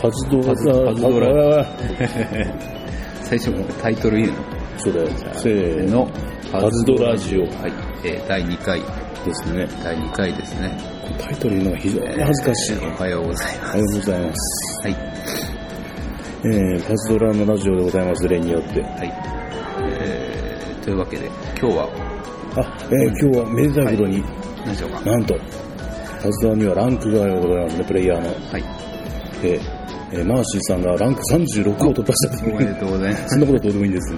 ドパズパズドララ。最初タイトル言うのそうだよ。せーの。パズドラジオはい、えー第2回ですね。第2回ですねタイトル言うのが非常に恥ずかしい。おはようございますおはようございます。はいえー、パズドラのラジオでございます、例によって。はい、えー、というわけで今日は？あ、えー、今日はめでたいことに、何でしょうか？なんと、パズドラにはランクがございますね、プレイヤーの。はいえーえーマーシーさんがランク36を突破したという。おめでとうございます。そんなことどうでもいいんです。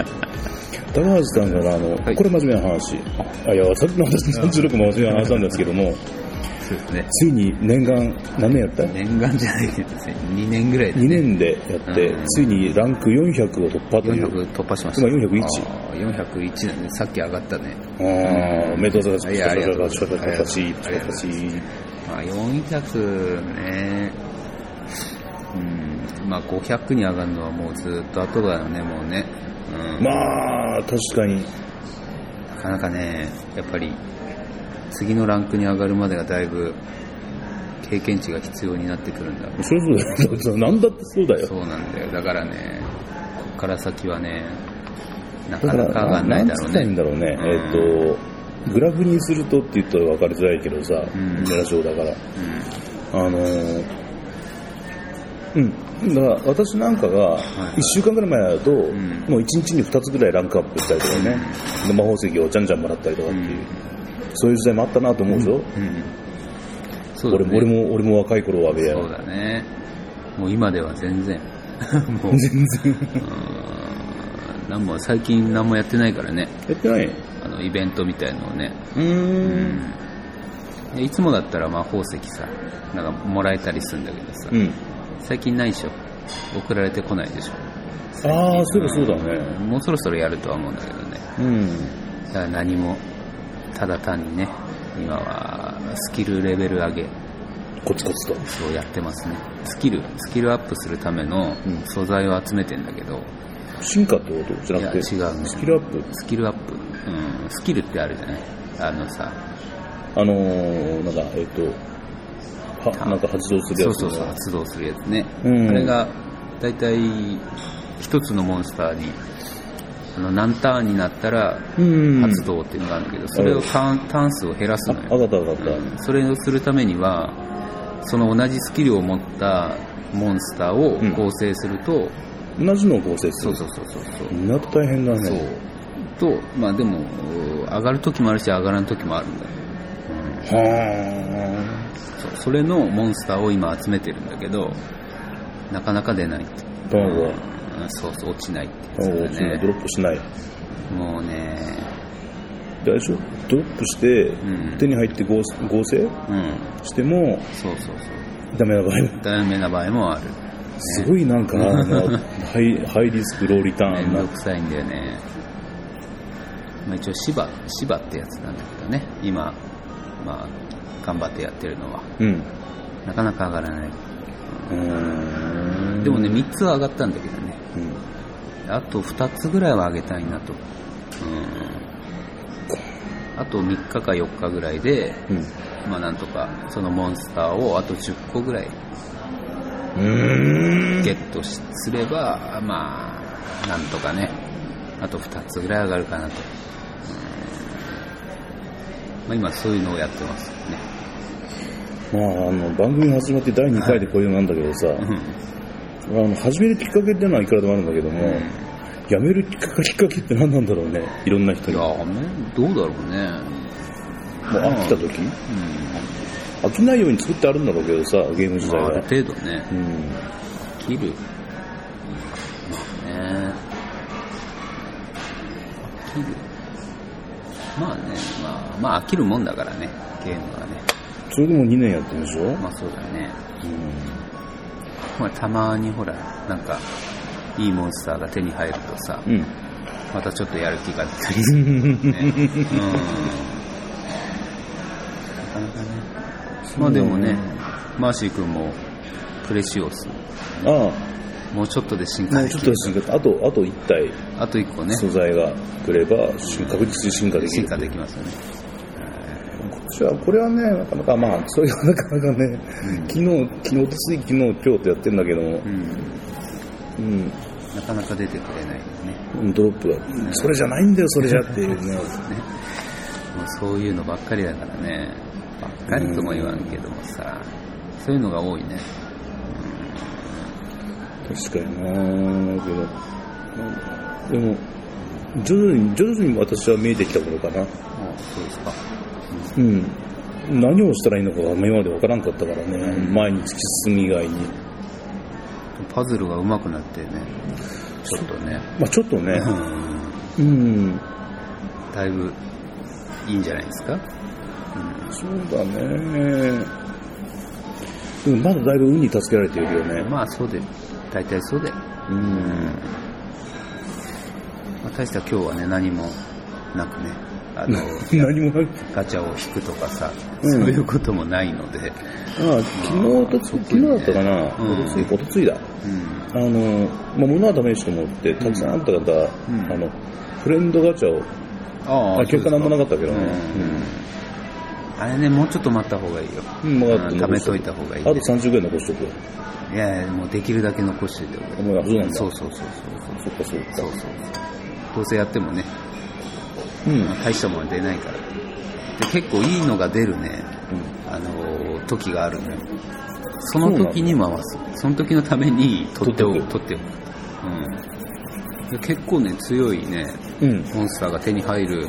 高橋さんから、あの、はい。これ真面目な話。あ、いや、さっきの私の36も真面目な話なんですけども、そうですね。ついに念願、何年やった？念願じゃないけどですね。2年ぐらいで、2年でやって、うん。ついにランク400を突破という。400突破しました。今401あー401だねさっき上がったね。ああ、おめでとうございままあ、400ね、うん、まあ500に上がるのはもうずっと後だよね、もうね。うん、まあ、確かに。なかなかね、やっぱり次のランクに上がるまでがだいぶ経験値が必要になってくるんだ。そりゃそうだよ。なんだってそうだよ。そうなんだよ。だからね、こっから先はね、なだかかなか上がら、んないだろうなんいいんね。だろうね。うんえっと、グラフにするとって言ったら分かりづらいけどさ、んラジオだから。うんあのー、うん。だから私なんかがい1週間ぐらい前だと、ん。もう1日に2つぐらいランクアップしたりとかね、で魔法石をじゃんじゃんもらったりとかっていう、うん。そういう時代もあったなと思うでしょ、うん。ねも俺も俺も若い頃はべやそうだね。もう今では全然。もう。全然。うん。なんも最近何もやってないからね。やってない？あのイベントみたいのをね、うん。いつもだったら魔法石さなんかもらえたりするんだけどさ、うん最近ないでしょ。送られてこないでしょ。ああそういえばそうだね。うんもうそろそろやるとは思うんだけどね。うん。だから何もただ単にね今はスキルレベル上げ。コツコツと。そうやってますね。スキルスキルアップするためのうん。素材を集めてんだけど、進化ってことじゃなくていや違うね。スキルアップ？スキルアップ、うん、スキルってあるじゃない？あのさ。あのー、なんかえっ、とはなんか発動するやつそうそうそう発動するやつね、うん。あれが大体一つのモンスターにあの何ターンになったらうん。発動っていうのがあるんだけど、それをターンターン数を減らすあのよ、分かった分かった、うんそれをするためにはその同じスキルを持ったモンスターを構成すると、同じのを構成する。そうそうそうそうそう。みんなと大変だね。そう。とまあでも上がる時もあるし上がらん時もあるんだよ、うんはそうそれのモンスターを今集めてるんだけどなかなか出ない。ってうんそうそう落ちないって卵やつだよをドロップしない。ねもうね。大丈夫？ドロップして、ん。手に入って合合成？うん。してもそうそうそう。ダメな場合ダメな場合もある。すごいなんか、ハイハイリスクローリタめんーンな。どくさいんだよね、まあ、一応芝芝ってやつなんだけどね。今まあ頑張ってやってるのは。うん。なかなか上がらない。うーん。でもね3つは上がったんだけどね。うん。あと2つぐらいは上げたいなと。うん。あと3日か4日ぐらいで、うん。まあなんとか、そのモンスターをあと10個ぐらいゲットしすれば、まあ、なんとかね、あと2つぐらい上がるかなと。うん。まあ今そういうのをやってますね。まあ、あの番組始まって第2回でこういうのなんだけどさ、あの始めるきっかけっていうのはいくらでもあるんだけども、やめるきっかけきって何なんだろうねいろんな人に。や、ね、どうだろうね。う飽きた時うん。飽きないように作ってあるんだろうけどさゲーム自体まあ、る程度ね。うん、切る。まあね。飽きる。まあね。まあまあ飽きるもんだからねゲームは。ねそれでも2年やってるでしょ、まあそうだね。うん。まあたまにほらなんかいいモンスターが手に入るとさうん。またちょっとやる気が出たりするね。うん。なかなかね。まあでもねマーシー君もプレシオス。ああ。もうちょっとで進化もうちょっとで進化。あとあと1体。あと1個ね。素材がくれば進確実に進化できる。進化できますよねしては、これはね、なかなかまあ、それがなかなかね、昨日、昨日、つい昨日、今日とやってんだけども、うん。うん、なかなか出てくれないよね。ドロップだ。それじゃないんだよ、それじゃっていうね。ね。もうそういうのばっかりだからね。ばっかりとも言わんけどもさ、そういうのが多いね。確かになけど、でも、徐々に、徐々に私は見えてきた頃かな。あそうですか。うん。何をしたらいいのかが今までわからんかったからね、前に突き進み以外に。パズルが上手くなってね、ちょっとね、まあちょっとね、うんうん、だいぶいいんじゃないですか？そうだね。でもまだだいぶ運に助けられているよね。まあそうで、大体そうで。うん。まあ、大した今日はね、何もなくね、あの、何もない。ガチャを引くとかさ、うんそういうこともないので、ああ、昨日とつ、昨日だったかな、うんおとつい、おとついだ。うん。あの、まあ、物は試してもって、たくさんあった方、んあの、フレンドガチャを、ああ結果なんもなかったけどね。あれね、もうちょっと待った方がいいよ。うん。うん、分かった。貯めといた方がいい、あとね。30ぐらい残しとくよ。いやいや、もうできるだけ残しておいてあもうそうなんだそうそうそうそっかそっか。そう。そうそう。どうせやってもね、うん。まあ大したものは出ないから。で、結構いいのが出るね、あのー時があるのよ。その時に回す。その時のために取っておく。取取っておく。うん。で結構ね、強いね、うん。うん。モンスターが手に入る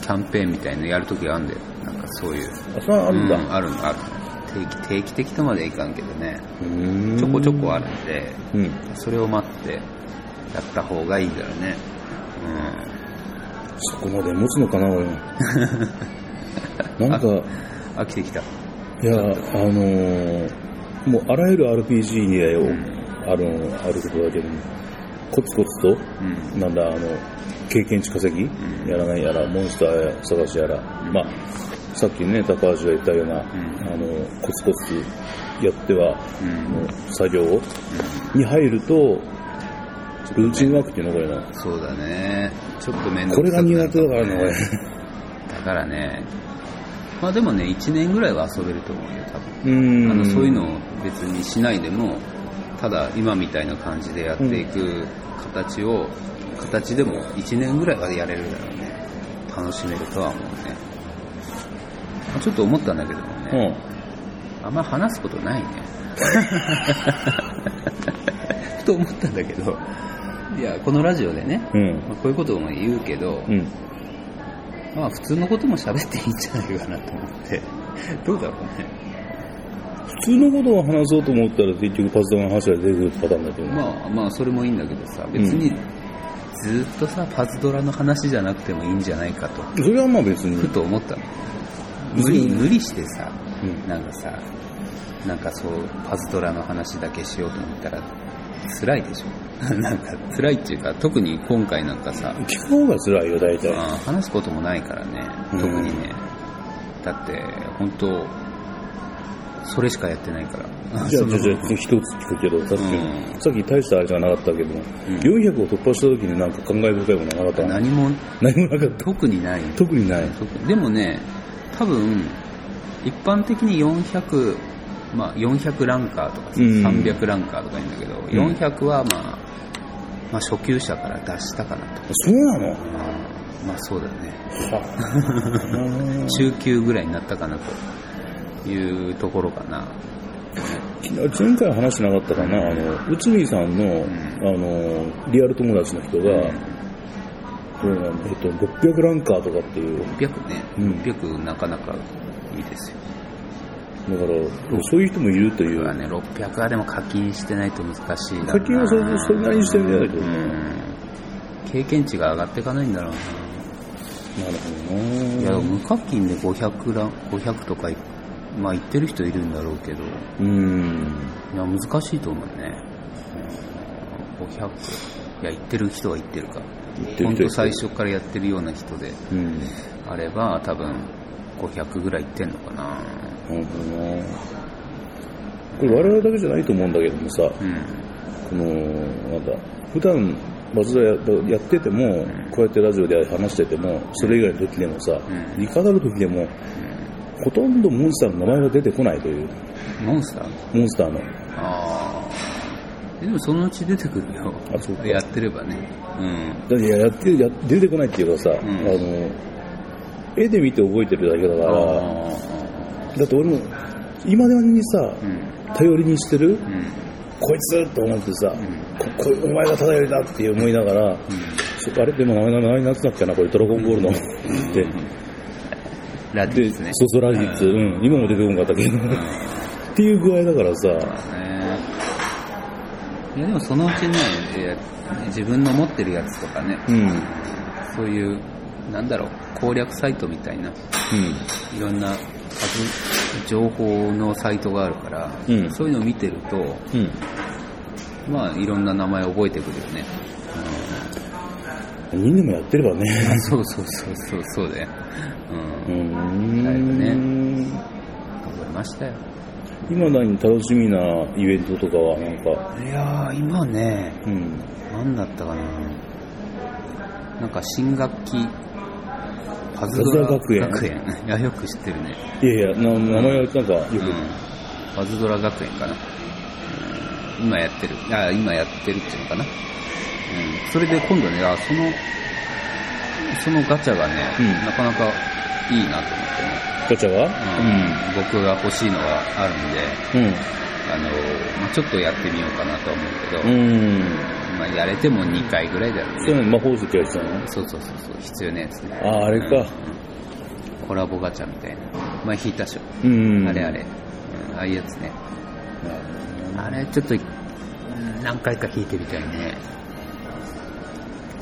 キャンペーンみたいなのやる時があるんだよ。なんかそういう。あ、それはあるんだ。うんあるのある定期定期的とまではいかんけどね、うーんちょこちょこあるんで、うん。それを待ってやった方がいいんだよね。そこまで持つのかな、俺。なんか、うん。飽きてきた。いや、あのーもうあらゆる RPG にはよ、ある、あることだけども、コツコツと、うん。なんだ、あの、経験値稼ぎ、んやらないやら、モンスター探しやら、うんまあ、さっきね、高橋が言ったような、んあの、コツコツやっては、うん作業に入ると、ルーチンワークっていうのこれな。そうだね。ちょっと面倒これが苦手だからね、これ。だからね、まあでもね、1年ぐらいは遊べると思うよ、多分。あのそういうのを別にしないでも、ただ今みたいな感じでやっていく形を、形でも1年ぐらいはやれるだろうね。楽しめるとは思うね。まあちょっと思ったんだけどもうね、ん。あんま話すことないね。ふと思ったんだけど、いや、このラジオでね、うん。まあこういうことも言うけど、うん。まあ普通のことも喋っていいんじゃないかなと思って、どうだろうね。普通のことを話そうと思ったら結局パズドラの話が出てくるパターンだけどね。まあまあそれもいいんだけどさ、別にずっとさ、パズドラの話じゃなくてもいいんじゃないかと、それはまあ別に。ふと思ったの。無理、無理してさ、うんなんかさ、なんかそう、パズドラの話だけしようと思ったら、辛いでしょ。なんか辛いっていうか、特に今回なんかさ、聞く方が辛いよ、大体。あー話すこともないからね、うん特にね。だって、本当それしかやってないから。じゃあ、じゃあ、じゃあ、一つ聞くけど、さっき、うんさっき大したあれじゃなかったけども、うん400を突破した時になんか感慨深いものなかった？何も何もなかった。特にない。特にない。でもね、多分、一般的に400、まあ400ランカーとかさ、うん。300ランカーとか言うんだけど、ん。400はまあ、まあ初級者から出したかなと。そうなの？まあ、まあそうだね。は 中級ぐらいになったかなというところかな。あ前回話してなかったかな、あの、内海さんの、ん。あの、リアル友達の人が、これなんだえっと、600ランカーとかっていう、600ね、うん。600なかなかいいですよ。だから、そういう人もいるという。はね、600はでも課金してないと難しい課金はそれそれなりにしてるんじゃないとうん経験値が上がっていかないんだろうな。なるほどいや、な無課金で500ラン、500とかい、まあ言ってる人いるんだろうけど、うん。いや、難しいと思うね。うん500。いや、言ってる人は言ってるか。言ってる人本当最初からやってるような人でうん。あれば、多分500ぐらいいってんのかな。ほどなこれ我々だけじゃないと思うんだけどもさ、うん。この、なんだ、普段バズややってても、こうやってラジオで話してても、それ以外の時でもさ、うんいかなる時でも、ほとんどモンスターの名前が出てこないという、モンスター？モンスターの。ああ。でもそのうち出てくるよ。あそうかやってればね。うん。いややってや出てこないっていうかさ、んあの、絵で見て覚えてるだけだから、あだって俺も、今でにさ。頼りにしてる、うん。こいつと思ってさ、ん。ここお前が頼りだって思いながら、そあれ？でも名前名前なんつったっけな、これ？ドラゴンボールの。で、ラディで、ですね。そうそう、ラディッツ、うん、今も出てこなかったけど、っていう具合だからさ、ね。いやでもそのうちね、えー自分の持ってるやつとかね、うん、そういう、なんだろう、攻略サイトみたいな、うん、いろんな数情報のサイトがあるから、うんそういうのを見てると、うん。まあいろんな名前覚えてくるよね。みんなもやってればね。う んそうそうそうそう、そうだよ。う。うんん。だいぶね覚えましたよ。今何楽しみなイベントとかはなんか、いやー、今ね、うん。何だったかななんか新学期、パズパズドラ学園学園。いや、よく知ってるね。いやいや、な名前はなんかよく、うん。パズドラ学園かな。うん今やってる。あ、今やってるっていうのかな。うん。それで今度ね、あ、その、そのガチャがね、うんなかなかいいなと思ってね。ガチャがうん僕が欲しいのがあるんで、うん。あの、まあ、ちょっとやってみようかなとは思うけど、うん。うん。まあ、やれても2回ぐらいだよね。そういうの魔法石やつなの？そうそうそうそう、必要なやつね。ああ、あれか。コラボガチャみたいな。前引いたでしょ。うん。あれあれ。うん、ああいうやつね。あれ、ちょっと、うん何回か引いてみたいね。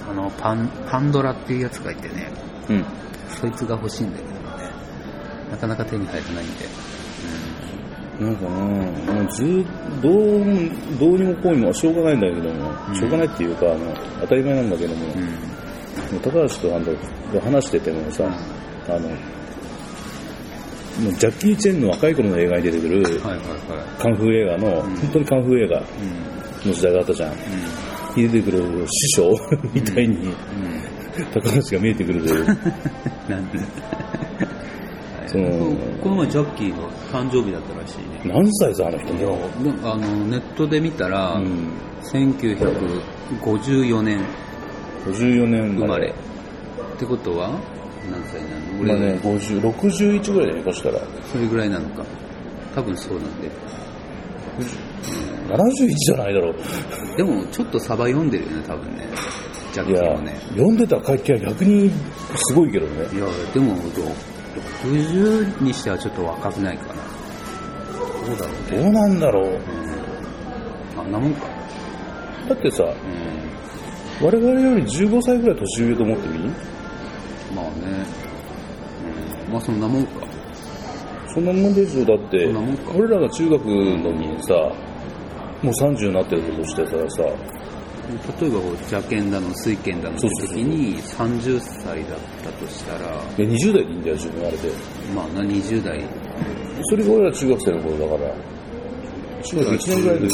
あの、パン、パンドラっていうやつがいてね、うん。そいつが欲しいんだけどね。なかなか手に入ってないんで。なんかな、もうずどうも、どうにもこうにもしょうがないんだけども、うんしょうがないっていうか、あの当たり前なんだけども、うん。うん。もう高橋とあんたと話しててもさ、あの、もうジャッキー・チェンの若い頃の映画に出てくる、はいはいはい。カンフー映画の、ん本当にカンフー映画うん。の時代があったじゃん。に出てくる師匠みたいに、うん。高橋が見えてくるという。なんでそのこの前ジャッキーの誕生日だったらしいね。何歳さ、あの人いやも。でもあのネットで見たら、うん。1954年54年生まれ。ってことは何歳なの？俺、今ね、50、61ぐらいで下手したら。それぐらいなのか。多分そうなんで。71じゃないだろう。でもちょっとサバ読んでるよね、多分ね。ジャッキーもね。、読んでた書きは逆にすごいけどね。いや、でも、60にしてはちょっと若くないかな。どうだろうね。どうなんだろう。うん。あんなもんか。だってさ、うん。我々より15歳ぐらい年上と思ってみ？まあね。うん。まあそんなもんか。そんなもんでしょ、だってそんなもんか。俺らが中学の時にさ、もう30になってるとしてたらさ、例えば邪剣だの水剣だの時に30歳だったとしたら、いや20代でいいんだよ、自分あれで。まあな、20代。それが俺ら中学生の頃だから。中学1年ぐらいで、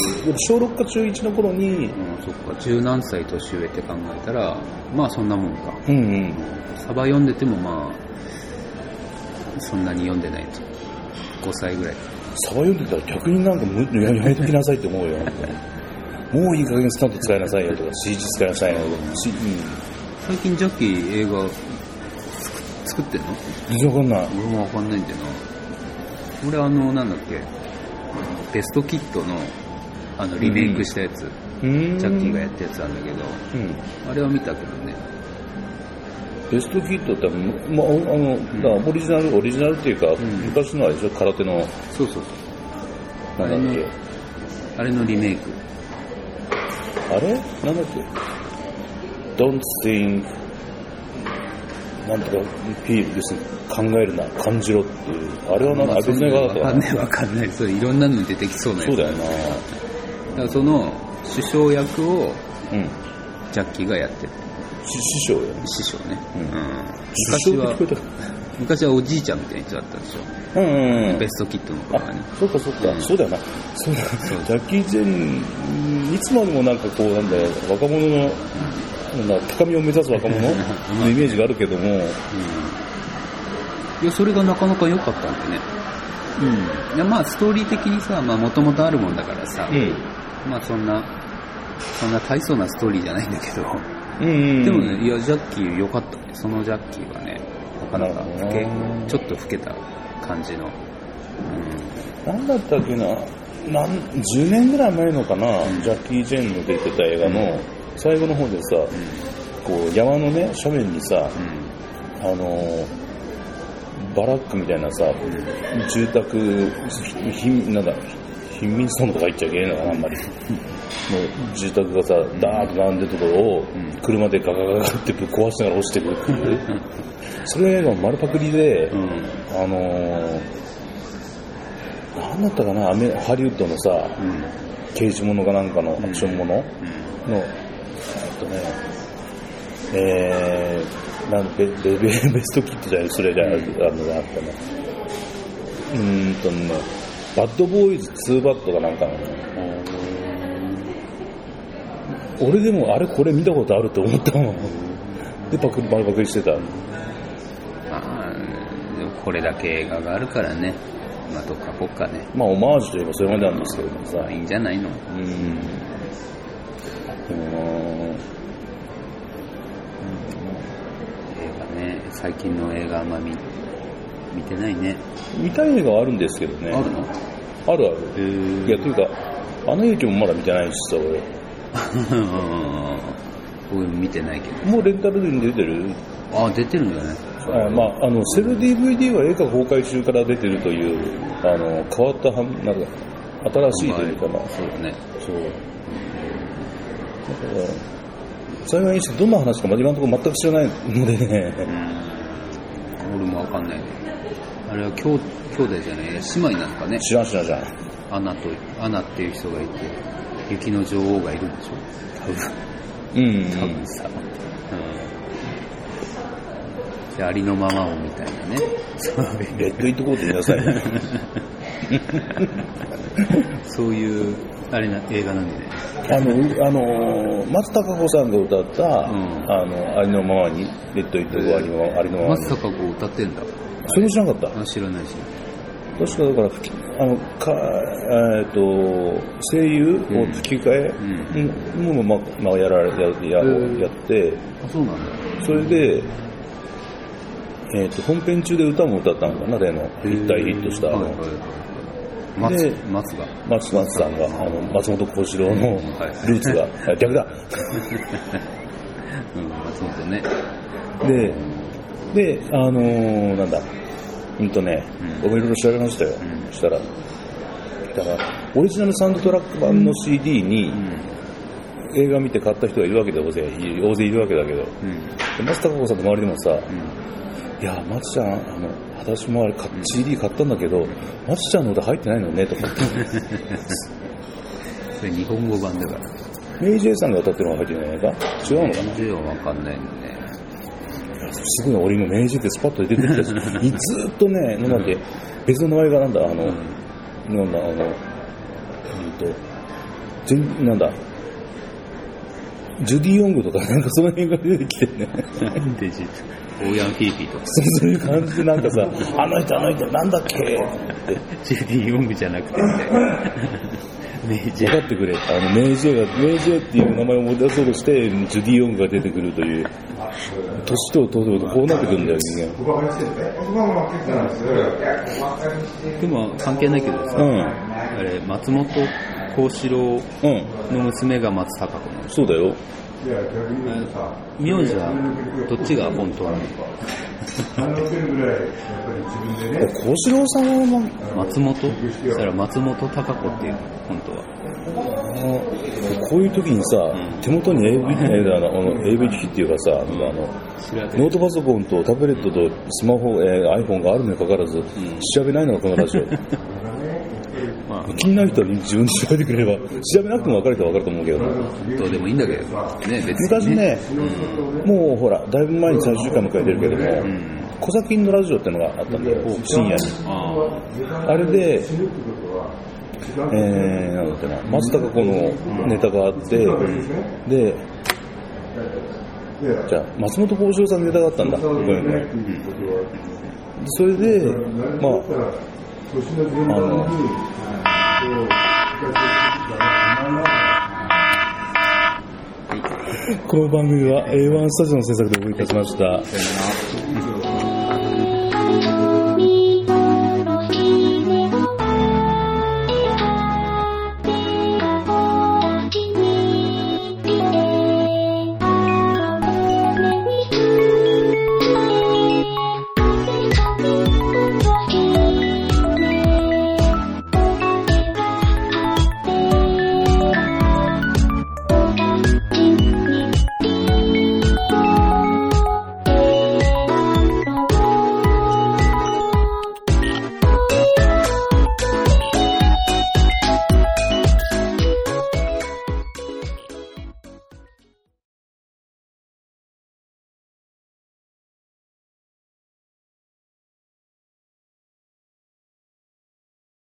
小6か中1の頃に、うん、そっか、十何歳年上って考えたら、まあそんなもんか。うんうん。サバ読んでてもまあ、そんなに読んでないと。5歳ぐらい。サバ読んでたら逆になんかむややめときなさいって思うよ。もういい加減スタント使いなさいよとか、CG 使いなさいよとか、しうん。最近ジャッキー映画作作ってんの？全然わかんない。俺もわかんないんだよな。俺あの、なんだっけ、ベストキットの、あの、リメイクしたやつ、うん。ジャッキーがやったやつなんだけど、うん。あれは見たけどね。ベストキットって、まあ、あの、だからオリジナル、オリジナルっていうか、ん昔のあれでしょ、空手の、そうそうそう。なんだっけ？あれのリメイク。あれ？なんだっけ ?don't think, なんとか、feel, 別に考えるな、感じろっていう。あれはなんか、あ別の映画だ。わかんないわかんない。そう、いろんなのに出てきそうなやつ。そうだよなだからその、首相役をうん。ジャッキーがやってる。し師匠よね。師匠ね。うん昔は師匠って聞こ、えた昔はおじいちゃんみたいな人だったでしょ。うんうんうん。ベストキットの頃はね。あ、そっかそっか、うんそうだよな。そうだ。ジャッキー・チェン、うんいつまでもなんかこう、なんだよ、若者の、なんだ、高みを目指す若者の イメージがあるけども、いや、それがなかなか良かったんでね。うん。いや、まあ、ストーリー的にさ、まあ、もともとあるもんだからさ、うん。まあ、そんな、そんな大層なストーリーじゃないんだけど、うん。うん。でもね、いや、ジャッキー良かったね。そのジャッキーはね、なかなか老けちょっと老けた感じの、うん、なんだったっけな、なん10年ぐらい前のかな、うん。ジャッキー・チェンの出てた映画の最後の方でさ、こう山のね、斜面にさ、あのーバラックみたいなさ、住宅、ひひなんだ、貧民層のとか言っちゃいけないのかな、あんまり。もう住宅がさ、ダーッと並んでるところをうん、車でガガガガってぶっ壊しながら落ちてくるっていう。それが丸パクリで、うん。うん。あのー、なんだったかな、アメハリウッドのさ、うん。刑事物かなんかのアクションもの？の、うん。えっとね、えー、なんベベベベストキットじゃない、それじゃあるのがあったね。うーんとね、バッドボーイズ2バットかなんかのね。俺でもあれこれ見たことあると思ったもん。で、パクリ、丸パクリしてた。まあ、でもこれだけ映画があるからね、まあ、どっかこっかね、まあ、オマージュといえばそれまでなんですけれどもさ。まあいいんじゃないの？うん。でもな映画ね、最近の映画あんま見見てないね。見たい映画はあるんですけどね。あるの？あるある。へいや、というか、アナ雪もまだ見てないしさ、俺。僕見てないけど。もうレンタルに出てる？あ、出てるんじゃないあまあ、あの、セル DVD は映画公開中から出てるという、あの、変わったなんか、新しいというかな。そうだね。そう。だから、幸いにしてどんな話か今のところ全く知らないのでね。俺もわかんないね。あれは兄兄弟じゃない、姉妹なんかね。知らん知らん知らん。アナと、アナっていう人がいて、雪の女王がいるんでしょ多分。うん、うん。多分さ、うん、でありのままをみたいなねそういうレッドイットコート言いなさいね。そういうあれな映画なんでねあの、あの、松たか子さんが歌った、ん。あの、ありのままに、レッドイットコありのありのままに。松坂子歌ってんだ。それ知らなかった？あ知らないし。確かだからあの、か、えっと、声優を吹き替え、うん、もうま、まあ、やられ、や、や、うんやって、あそうなんだ。それで、えっと、本編中で歌も歌ったのかな、例の、一体ヒットした、あの。はいはいはい松で松が。松松さんが、あの、松本幸四郎のはいルーツが、あ逆だ。うん松本ね。で、で、あのーなんだ、うんとね、うん。僕いろいろ調べましたよ。うん。したら、だから、オリジナルサウンドトラック版の CD にうん。映画見て買った人がいるわけで大勢い大勢いるわけだけど、でうん。松たか子さんの周りでもさ、うん。いや、松ちゃん、あの、私もあれ CD 買ったんだけど、松ちゃんの歌入ってないのね、とか。って。それ日本語版だからメイジェイさんが歌ってるのが入ってないか？違うのかな？全然わかんないんでね。すごいな、俺今メイジェイってスパッと出てきたし、ずーっとね、なんだっけ、別の名前がなんだ、あの、なんだ、あの、うんと、全、なんだ、ジュディ・ヨングとか、なんかその辺が出てきてね、なんでじオーヤン・フィーピーとかそういう感じでなんかさ、あの人、あの人、なんだっけ？って、ジュディ・ヨングじゃなくて。ねメジャー分かってくれ。あの、メイジェイが、メイジェイっていう名前を思い出そうとして、ジュディ・ヨングが出てくるという、年と取るとこうなってくるんだよ、人でも関係ないけどさ、間。あれ松本幸四郎うん。うん。の娘が松たか子なのそうだよ。名字はどっちが本当なの小四郎さんは、ま松本？そしたら松本孝子っていうの本当は。あのこういう時にさ、ん。手元に AV, えーあのあの AV 機器っていうかさ、あの調べノートパソコンとタブレットとスマホ、えー iPhone があるにもかかわらず、調べないのがこのラジオ。まあ気になる人は自分で調べてくれれば、調べなくても分かる人は分かると思うけど、どうでもいいんだけど。ね別に昔ね、もうほら、だいぶ前に最終回迎えてるけども、うん。小崎のラジオってのがあったんだよ、深夜に。ああれで、えー、なんだっけな、松たか子のネタがあって、で、じゃあ、松本幸四郎さんのネタがあったんだ、ごめんごめん。それで、まあ、あの、この番組は A1 スタジオの制作でお送りいたしました。